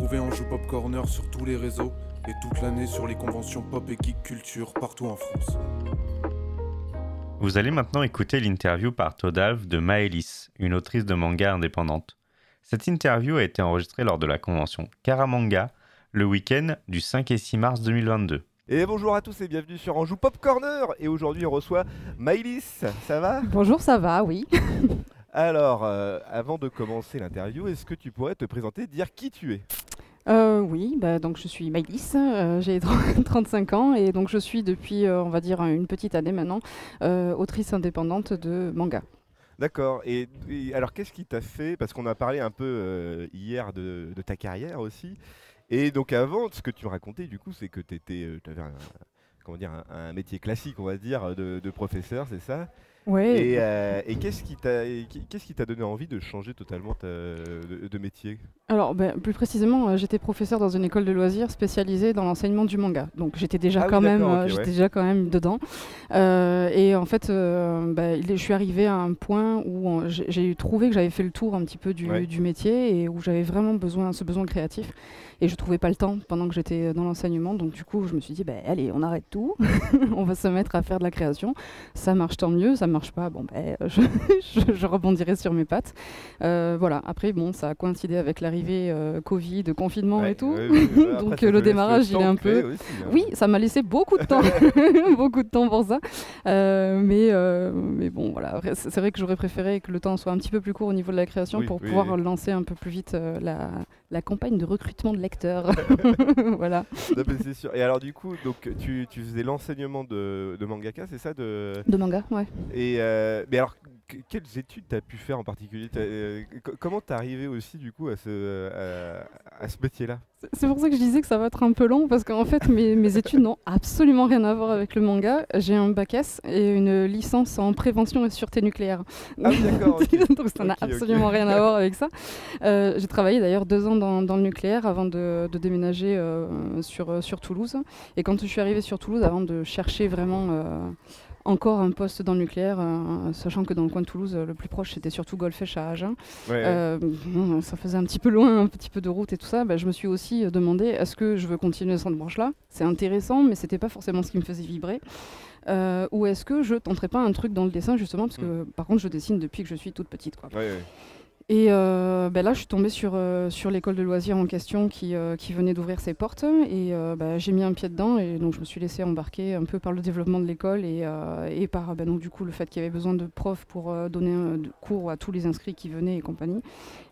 Retrouvez Anjou Pop Corner sur tous les réseaux et toute l'année sur les conventions pop et geek culture partout en France. Vous allez maintenant écouter l'interview par Todalv de Maëlys, une autrice de manga indépendante. Cette interview a été enregistrée lors de la convention Karamanga le week-end du 5 et 6 mars 2022. Et bonjour à tous et bienvenue sur Anjou Pop Corner. Et aujourd'hui on reçoit Maëlys, ça va? Bonjour, ça va, oui. Alors, euh, avant de commencer l'interview, est-ce que tu pourrais te présenter, dire qui tu es? Euh, oui, bah, donc je suis Maïlis, euh, j'ai 35 ans et donc je suis depuis, euh, on va dire, une petite année maintenant, autrice indépendante de manga. D'accord. Et, et alors, qu'est-ce qui t'a fait Parce qu'on a parlé un peu hier de, de ta carrière aussi. Et donc, avant, ce que tu me racontais, du coup, c'est que tu avais un, comment dire, un, un métier classique, on va dire, de, de professeur, c'est ça? Ouais. Et, euh, et qu'est-ce qui t'a donné envie de changer totalement ta- de, de métier? Alors, ben, plus précisément, euh, j'étais professeur dans une école de loisirs spécialisée dans l'enseignement du manga. Donc, j'étais déjà Ah oui, quand même, d'accord, euh, ok, j'étais ouais. déjà quand même dedans. Euh, et en fait, euh, ben, je suis arrivée à un point où j'ai- j'ai trouvé que j'avais fait le tour un petit peu du, Ouais. du métier et où j'avais vraiment besoin, ce besoin créatif. Et je trouvais pas le temps pendant que j'étais dans l'enseignement. Donc, du coup, je me suis dit, ben, allez, on arrête tout. on va se mettre à faire de la création. Ça marche tant mieux, ça marche pas. Bon, ben, je, je- je rebondirai sur mes pattes. Euh, voilà. Après, bon, ça a coïncidé avec l'arrivée euh, Covid, confinement Ouais, et tout. ouais, ouais, ouais. Après, Donc, euh, le démarrage, il est un peu- aussi, hein. Oui, ça m'a laissé beaucoup de temps, beaucoup de temps pour ça. Euh, mais, euh, mais bon, voilà. C'est vrai que j'aurais préféré que le temps soit un petit peu plus court au niveau de la création Oui, pour oui, pouvoir oui. lancer un peu plus vite euh, la, la campagne de recrutement de lecteurs. voilà. Non, mais c'est sûr. Et alors du coup, donc tu, tu faisais l'enseignement de, de mangaka, c'est ça de... De manga, ouais. Et euh, mais alors, que- quelles études t'as pu faire en particulier? T'as, euh, co- Comment t'es arrivé aussi du coup à ce, à, à ce métier-là? C'est- pour ça que je disais que ça va être un peu long parce qu'en fait mes, mes études n'ont absolument rien à voir avec le manga. J'ai un bac S et une licence en prévention et sûreté nucléaire. Ah d'accord. Donc ça n'a absolument rien à voir avec ça. Euh, J'ai travaillé d'ailleurs deux ans dans, dans le nucléaire avant de, de déménager euh, sur, euh, sur Toulouse. Et quand je suis arrivée sur Toulouse, avant de chercher vraiment euh, encore un poste dans le nucléaire, euh, sachant que dans le coin de Toulouse, euh, le plus proche c'était surtout Golfech à Agen. Ouais. Euh, ça faisait un petit peu loin, un petit peu de route et tout ça. Bah, je me suis aussi euh, demandé est-ce que je veux continuer cette branche-là? C'est intéressant, mais c'était pas forcément ce qui me faisait vibrer. Euh, ou est-ce que je tenterais pas un truc dans le dessin justement? Parce que par contre je dessine depuis que je suis toute petite quoi. Ouais, ouais. Et euh, bah là, je suis tombée sur, euh, sur l'école de loisirs en question qui, euh, qui venait d'ouvrir ses portes. Et bah, j'ai mis un pied dedans. Et donc, je me suis laissée embarquer un peu par le développement de l'école et, et par bah, donc, du coup, le fait qu'il y avait besoin de profs pour donner un cours à tous les inscrits qui venaient et compagnie.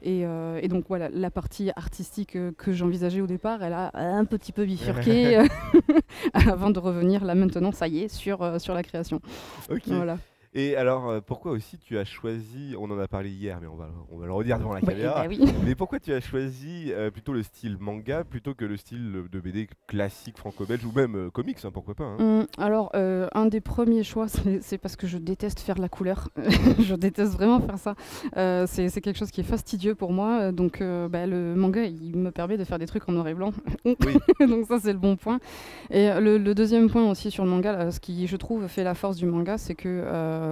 Et, et donc, voilà, la partie artistique que j'envisageais au départ, elle a un petit peu bifurqué avant de revenir là maintenant, ça y est, sur, sur la création. Ok. Voilà. Et alors, euh, pourquoi aussi tu as choisi, on en a parlé hier, mais on va, on va le redire devant la caméra, bah oui. mais pourquoi tu as choisi euh, plutôt le style manga plutôt que le style de BD classique franco-belge ou même euh, comics, hein, pourquoi pas hein? Hum, alors, euh, un des premiers choix, c'est parce que je déteste faire la couleur. je déteste vraiment faire ça. C'est quelque chose qui est fastidieux pour moi. Donc, bah, le manga, il me permet de faire des trucs en noir et blanc. donc, ça, c'est le bon point. Et le, le deuxième point aussi sur le manga, là, ce qui, je trouve, fait la force du manga, c'est que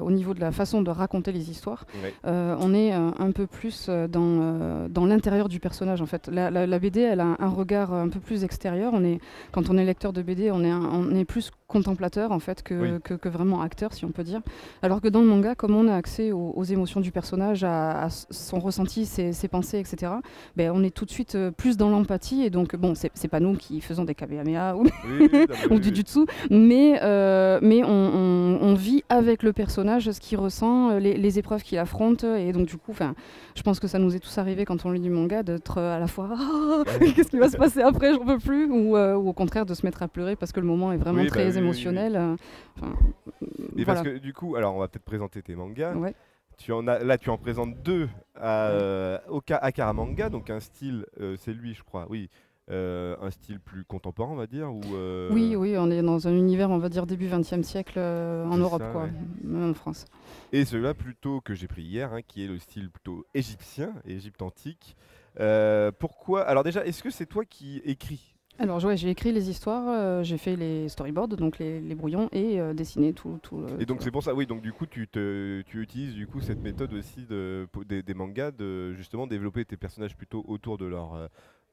au niveau de la façon de raconter les histoires, euh, on est euh, un peu plus euh, dans, euh, dans l'intérieur du personnage en fait. La, la- la BD, elle a un, un regard un peu plus extérieur. On est, quand on est lecteur de BD, on est, un- on est plus contemplateur en fait que, Oui. que, que vraiment acteur, si on peut dire. Alors que dans le manga, comme on a accès aux, aux émotions du personnage, à, son ressenti, ses, ses pensées, etc., ben, on est tout de suite euh, plus dans l'empathie. Et donc, bon, c'est pas nous qui faisons des kamehameha ou Oui, oui, du jutsu, mais, euh, mais on, on- on vit avec le personnage ce qu'il ressent, euh, les, les épreuves qu'il affronte, et donc du coup, je pense que ça nous est tous arrivé quand on lit du manga d'être à la fois qu'est-ce qui va se passer après, j'en peux plus, ou, euh, ou au contraire de se mettre à pleurer parce que le moment est vraiment bah très émotionnel. euh, 'fin, Et voilà. parce que du coup, alors on va peut-être présenter tes mangas. Ouais. Tu en as, là, tu en présentes deux à, euh, au Ka- à Karamanga, donc un style, euh, c'est lui, je crois, oui, euh, un style plus contemporain, on va dire, ou euh, Oui, oui, on est dans un univers, on va dire, début 20e siècle euh, en Europe, ça, quoi, ouais. même en France. Et celui-là plutôt que j'ai pris hier, hein, qui est le style plutôt égyptien, Égypte antique. Pourquoi Alors déjà, est-ce que c'est toi qui écris Alors, ouais, j'ai écrit les histoires, euh, j'ai fait les storyboards, donc les, les brouillons, et euh, dessiné tout. tout le- Et donc c'est pour ça, oui, donc du coup tu, te, tu utilises du coup cette méthode aussi de, des, des mangas de justement développer tes personnages plutôt autour de leur, euh,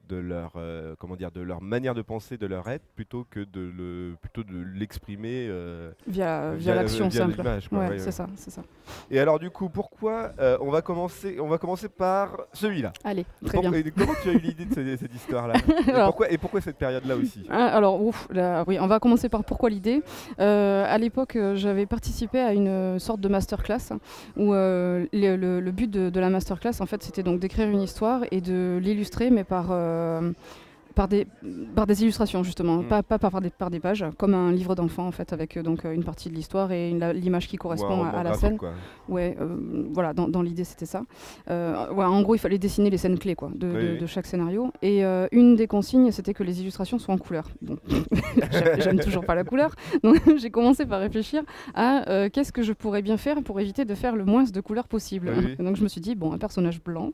de leur euh, comment dire de leur manière de penser de leur être plutôt que de le plutôt de l'exprimer euh, Via, via, via- l'action simple. quoi. Ouais, Ouais, c'est ouais. ça, c'est ça. et alors du coup pourquoi euh, on va commencer on va commencer par celui-là Allez, très Pour- bien. et comment tu as eu l'idée de cette, cette histoire là et pourquoi et pourquoi cette période là aussi? Ah, alors, ouf, là, oui, on va commencer par pourquoi l'idée. Euh, à l'époque, euh, j'avais participé à une euh, sorte de masterclass où euh, le, le- le but de, de la masterclass, en fait, c'était donc d'écrire une histoire et de l'illustrer, mais par euh, par des, par des illustrations justement, Mm. pas, pas par, des, par des pages, comme un livre d'enfant en fait, avec euh, donc euh, une partie de l'histoire et l'image qui correspond à, la scène. quoi. Ouais, euh, voilà, dans, dans l'idée c'était ça. Euh, ouais, en gros, il fallait dessiner les scènes clés quoi, de, Oui, de- oui. de chaque scénario. Et euh, une des consignes, c'était que les illustrations soient en couleur. Bon, j'aime- toujours pas la couleur, donc j'ai commencé par réfléchir à qu'est-ce que je pourrais bien faire pour éviter de faire le moins de couleurs possible. Oui, donc je me suis dit, bon, un personnage blanc,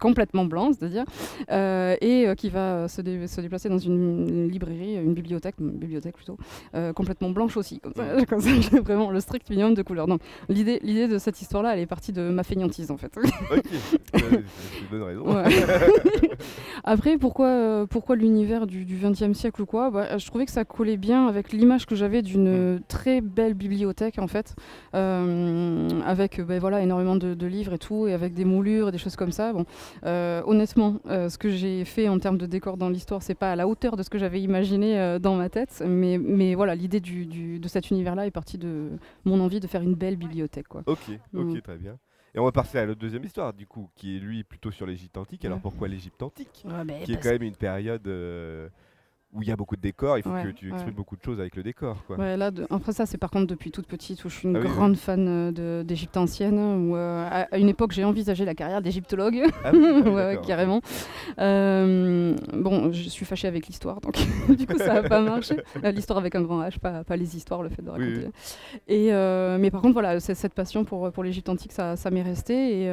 complètement blanc, c'est-à-dire, et qui va se, dé- se déplacer dans une, librairie, une bibliothèque, une bibliothèque plutôt, euh, complètement blanche aussi. Comme ça, comme ça j'ai vraiment le strict minimum de couleurs. Donc l'idée, l'idée de cette histoire-là, elle est partie de ma fainéantise en fait. ok Euh, c'est une bonne raison Ouais. Après, pourquoi, euh, pourquoi l'univers du XXe siècle ou quoi? Bah, Je trouvais que ça collait bien avec l'image que j'avais d'une Mm. très belle bibliothèque en fait, euh, avec euh, ben, voilà, énormément de, de livres et tout, et avec des moulures et des choses comme ça. Bon, euh, honnêtement, euh, ce que j'ai fait en termes de décor dans l'histoire, c'est pas à la hauteur de ce que j'avais imaginé euh, dans ma tête, mais, mais voilà, l'idée du, du- de cet univers-là est partie de mon envie de faire une belle bibliothèque. Quoi. ok ok Mm. très bien et on va passer à la deuxième histoire du coup qui est lui plutôt sur l'Égypte antique alors Ouais. pourquoi l'Égypte antique? Qui est quand même une période euh, où il y a beaucoup de décors, il faut Ouais, que tu exprimes ouais. beaucoup de choses avec le décor. Quoi. Ouais, là, de- après ça, c'est par contre depuis toute petite où je suis une Ah oui, oui. grande fan euh, d'Égypte ancienne. Où, euh, à, à une époque, j'ai envisagé la carrière d'égyptologue. Ah oui, ah carrément. Euh, bon, je suis fâchée avec l'histoire, donc du coup, ça n'a pas marché. L'histoire avec un grand H, pas, pas les histoires, le fait de raconter. Et, mais par contre, voilà, cette passion pour, pour l'Égypte antique, ça, ça m'est resté. Et,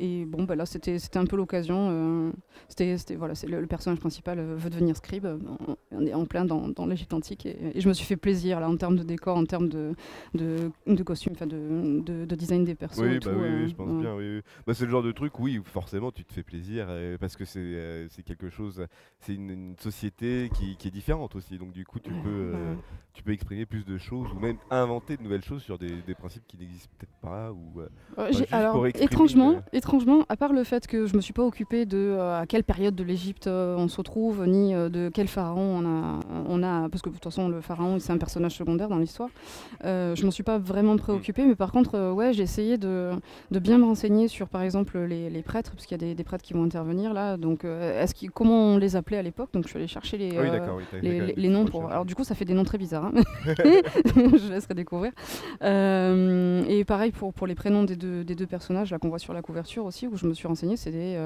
et bon, bah, là, c'était un peu l'occasion. c'était voilà, le, le personnage principal veut devenir scribe. On, on est en plein dans, dans l'Égypte antique. Et, et je me suis fait plaisir, là, en termes de décor, en termes de, de, de costumes, de, de, de design des persos. Oui, et bah tout, oui, oui, euh, je pense ouais. bien. Oui, oui. Bah, c'est le genre de truc, oui, où forcément tu te fais plaisir euh, parce que c'est euh, quelque chose, c'est une, une société qui, qui est différente aussi. Donc du coup, tu peux, euh, ouais. tu peux exprimer plus de choses ou même inventer de nouvelles choses sur des, des principes qui n'existent peut-être pas. Ou, euh, alors, étrangement, étrangement, à part le fait que je me suis pas occupée de euh, à quelle période de l'Égypte euh, on se retrouve, ni euh, de quel pharaon on a, on a, parce que de toute façon le pharaon c'est un personnage secondaire dans l'histoire. Euh, je m'en suis pas vraiment préoccupée, mais par contre, euh, ouais, j'ai essayé de, de bien me renseigner sur, par exemple, les, les prêtres, parce qu'il y a des, des prêtres qui vont intervenir là. Donc, euh, est-ce comment on les appelait à l'époque? Donc, je suis allée chercher les, Ah oui, euh, oui, les, noms pour. Alors du coup, ça fait des noms très bizarres. hein. je laisserai découvrir. Et pareil pour, pour les prénoms des deux, des deux personnages là qu'on voit sur la couverture aussi, où je me suis renseignée, c'est des.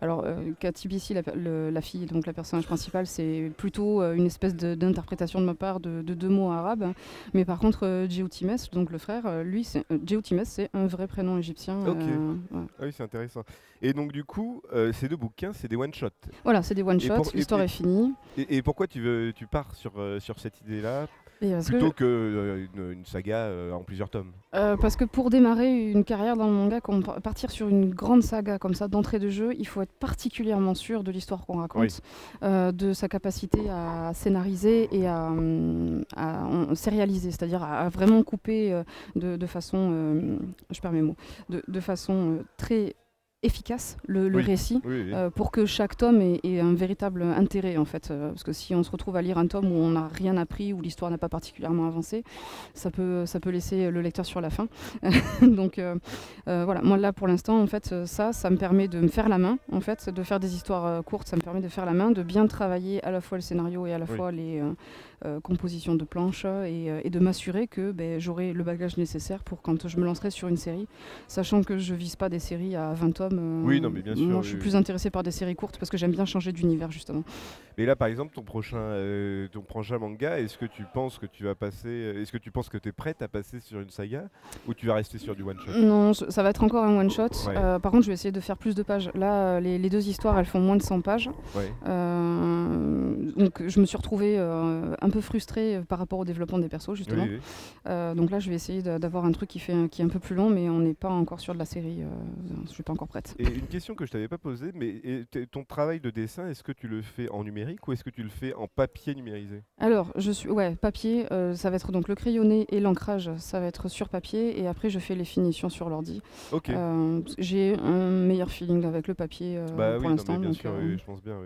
alors euh, Katibissi, la, le- la fille, donc la personnage principale, c'est plutôt euh, une espèce d'interprétation de ma part de, de deux mots arabes. Mais par contre, euh, Djeoutimes, donc le frère, euh, lui, c'est Djeoutimes, c'est un vrai prénom égyptien. Ok. ouais. Ah oui, c'est intéressant. Et donc du coup, ces deux bouquins, c'est des one shots. Voilà, c'est des one Et shots. pour- et- L'histoire est finie. Et, et pourquoi tu veux, tu pars sur sur cette idée-là? Plutôt que euh, une, une saga euh, en plusieurs tomes Euh, parce que pour démarrer une carrière dans le manga, comme partir sur une grande saga comme ça d'entrée de jeu, il faut être particulièrement sûr de l'histoire qu'on raconte, Oui. de sa capacité à scénariser et à, hum, à sérialiser, c'est-à-dire à, à vraiment couper de, de façon, je perds mes mots, de, de façon très efficace le, le Oui. récit. Oui, oui. Euh, pour que chaque tome ait, ait un véritable intérêt en fait. Euh, parce que si on se retrouve à lire un tome où on n'a rien appris, où l'histoire n'a pas particulièrement avancé, ça peut, ça peut laisser le lecteur sur la fin. Donc euh, voilà, moi là pour l'instant en fait ça, ça me permet de me faire la main en fait, de faire des histoires courtes, ça me permet de faire la main, de bien travailler à la fois le scénario et à la fois les euh, compositions de planches et, euh, et de m'assurer que ben, j'aurai le bagage nécessaire pour quand je me lancerai sur une série, sachant que je vise pas des séries à 20 tomes. euh, Oui, non, mais bien sûr, Moi, oui, je suis oui. plus intéressée par des séries courtes parce que j'aime bien changer d'univers justement. Mais là, par exemple, ton prochain, euh, ton prochain manga, est-ce que tu penses que tu vas passer, est-ce que tu penses que tu es prête à passer sur une saga ou tu vas rester sur du one shot Non, ça va être encore un one shot. Ouais. Euh, par contre, je vais essayer de faire plus de pages. Là, les, les deux histoires, elles font moins de 100 pages. Ouais. Euh, donc, je me suis retrouvée un peu frustrée euh, par rapport au développement des persos, justement. Oui, oui. Euh, donc là, je vais essayer d'avoir un truc qui, fait, qui est un peu plus long, mais on n'est pas encore sur de la série. euh, je suis pas encore prête. Et une question que je t'avais pas posée, mais ton travail de dessin, est-ce que tu le fais en numérique ou est-ce que tu le fais en papier numérisé? Alors, je suis, ouais, papier, ça va être donc le crayonné et l'ancrage, ça va être sur papier, et après je fais les finitions sur l'ordi. Ok. Euh, J'ai un meilleur feeling avec le papier euh, bah oui, pour l'instant. sûr, euh, oui, je pense bien.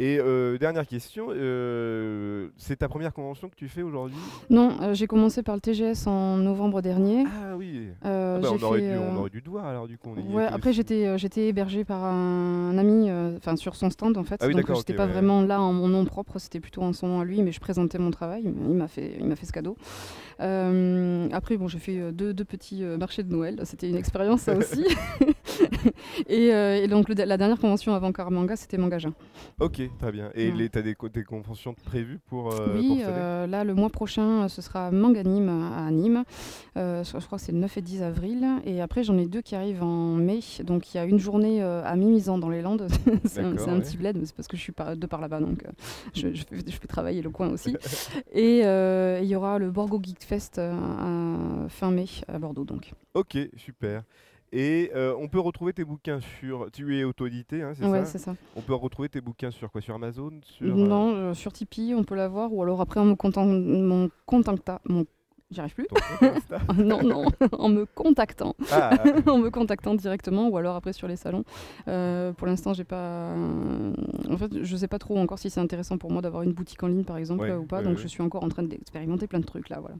Et euh, dernière question, euh, c'est ta première convention que tu fais aujourd'hui? Non, euh, j'ai commencé par le TGS en novembre dernier. Ah oui. Ah bah, on, aurait fait, dû, on aurait dû te voir alors du coup. on Ouais, après j'étais j'étais hébergée par un, ami, enfin sur son stand en fait, Ah oui, donc j'étais ok, pas ouais. vraiment là en mon nom propre, c'était plutôt en son nom à lui, mais je présentais mon travail, il m'a fait il m'a fait ce cadeau. Après bon, j'ai fait deux, deux petits marchés de Noël, c'était une expérience ça aussi. et, euh, et donc le- la dernière convention avant Caramanga, c'était Mangaja. Ok, très bien. Et Ouais. les- t'as des, co- des conventions prévues pour, euh, pour oui, cette année? euh, là le mois prochain, euh, ce sera Manganime à Nîmes. Je crois que c'est le 9 et 10 avril. Et après, j'en ai deux qui arrivent en mai. Donc il y a une journée à Mimizan dans les Landes. c'est un, petit bled, mais c'est parce que je suis par- de par là-bas. Donc je, je, fais travailler le coin aussi. et il y aura le Borgo Geek Fest à fin mai à Bordeaux. Donc. Ok, super. Et euh, on peut retrouver tes bouquins sur. Tu es auto-édité, hein, c'est Ouais, ça c'est ça. On peut retrouver tes bouquins sur quoi? Sur Amazon? Sur, euh, Non, euh, sur Tipeee, on peut l'avoir. Ou alors après, en me, content- mon contacta, mon J'y arrive plus. non, non, en me contactant. Ah, en me contactant directement ou alors après sur les salons. Euh, pour l'instant, j'ai pas. En fait, je sais pas trop encore si c'est intéressant pour moi d'avoir une boutique en ligne par exemple Ouais, ou pas. ouais, donc ouais. je suis encore en train d'expérimenter plein de trucs là. Voilà.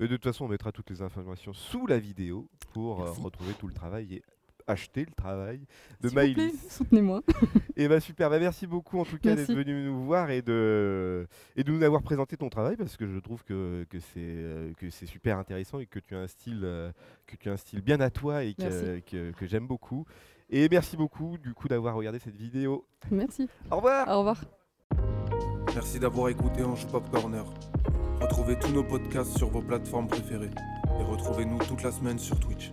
Et de toute façon, on mettra toutes les informations sous la vidéo pour euh, retrouver tout le travail et acheter le travail de Maïlis. soutenez-moi. Et bah super, bah merci beaucoup en tout cas d'être venu nous voir et de, et de nous avoir présenté ton travail parce que je trouve que, que c'est euh, que c'est super intéressant et que tu as un style euh, que tu as un style bien à toi et que, que, que j'aime beaucoup. Et merci beaucoup du coup d'avoir regardé cette vidéo. Merci. Au revoir. Au revoir. Merci d'avoir écouté Ange Pop Corner. Retrouvez tous nos podcasts sur vos plateformes préférées et retrouvez-nous toute la semaine sur Twitch.